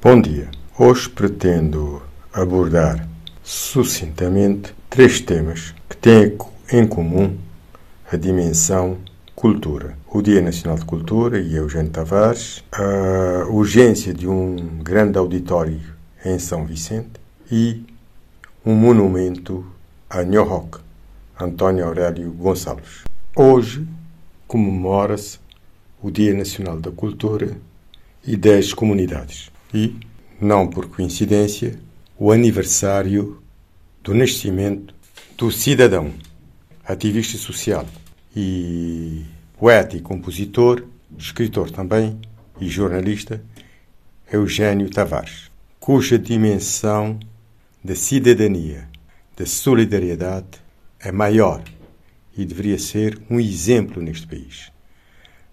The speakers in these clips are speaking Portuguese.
Bom dia. Hoje pretendo abordar sucintamente três temas que têm em comum a dimensão cultura. O Dia Nacional de Cultura e Eugênio Tavares, a urgência de um grande auditório em São Vicente e um monumento a Nhohoc, António Aurélio Gonçalves. Hoje comemora-se o Dia Nacional da Cultura e das Comunidades e, não por coincidência, o aniversário do nascimento do cidadão, ativista social e poeta e compositor, escritor também e jornalista, Eugênio Tavares, cuja dimensão da cidadania, da solidariedade é maior e deveria ser um exemplo neste país.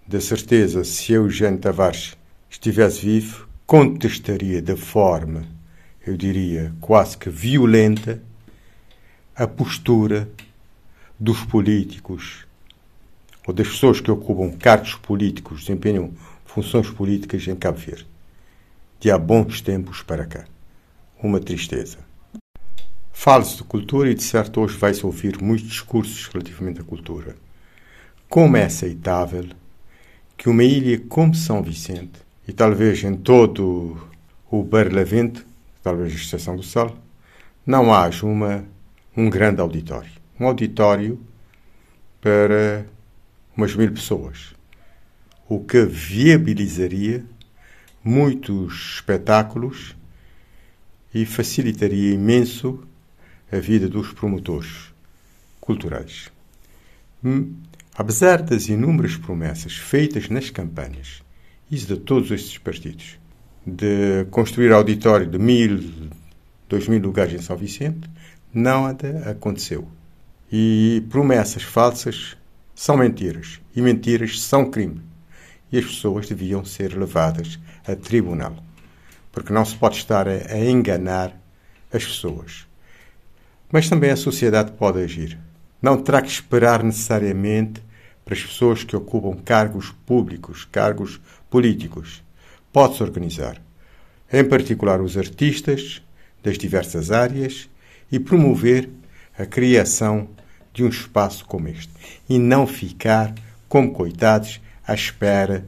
Da certeza, se Eugênio Tavares estivesse vivo, contestaria de forma, eu diria, quase que violenta, a postura dos políticos ou das pessoas que ocupam cargos políticos, desempenham funções políticas em Cabo Verde. De há bons tempos para cá. Uma tristeza. Fala-se de cultura e, de certo, hoje vai-se ouvir muitos discursos relativamente à cultura. Como é aceitável que uma ilha como São Vicente, e talvez em todo o Barlavento, talvez a Estação do Sal, não haja uma, um grande auditório. Um auditório para umas mil pessoas, o que viabilizaria muitos espetáculos e facilitaria imenso a vida dos promotores culturais. Hum, apesar das inúmeras promessas feitas nas campanhas, isso de todos estes partidos, de construir auditório de mil, dois mil lugares em São Vicente, nada aconteceu. E promessas falsas são mentiras. E mentiras são crime. E as pessoas deviam ser levadas a tribunal. Porque não se pode estar a, a enganar as pessoas. Mas também a sociedade pode agir. Não terá que esperar necessariamente para as pessoas que ocupam cargos públicos, cargos políticos. Pode-se organizar. Em particular os artistas das diversas áreas e promover a criação de um espaço como este e não ficar como coitados à espera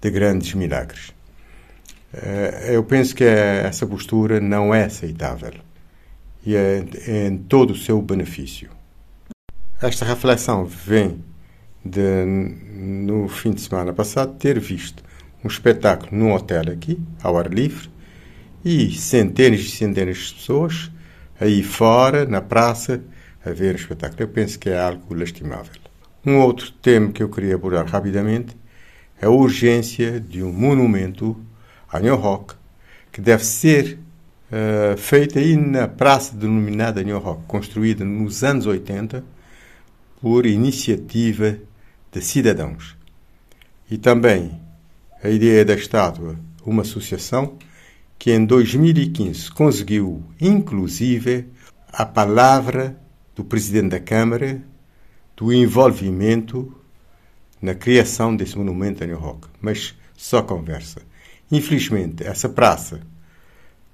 de grandes milagres. Eh, eu penso que essa postura não é aceitável e é em todo o seu benefício. Esta reflexão vem de, no fim de semana passado, ter visto um espetáculo num hotel aqui, ao ar livre, e centenas e centenas de pessoas aí fora, na praça, a ver o espetáculo. Eu penso que é algo lastimável. Um outro tema que eu queria abordar rapidamente é a urgência de um monumento a New Rock que deve ser uh, feito aí na praça denominada New Rock, construída nos anos 80 por iniciativa de cidadãos. E também a ideia da estátua, uma associação que em 2015 conseguiu, inclusive, a palavra do Presidente da Câmara do envolvimento na criação desse monumento a New Rock. Mas só conversa. Infelizmente, essa praça,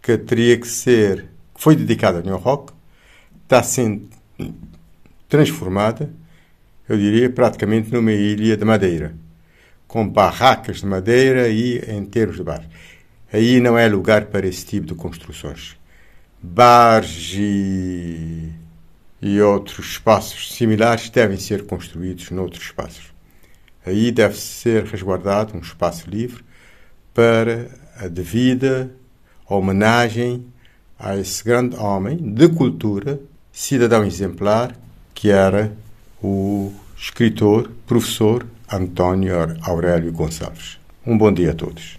que teria que ser, que foi dedicada a New Rock, está sendo transformada, eu diria, praticamente numa ilha de madeira, com barracas de madeira e enterros de bar. Aí não é lugar para esse tipo de construções. Bares e e outros espaços similares devem ser construídos noutros espaços. Aí deve ser resguardado um espaço livre para a devida homenagem a esse grande homem de cultura, cidadão exemplar, que era o escritor, professor António Aurélio Gonçalves. Um bom dia a todos.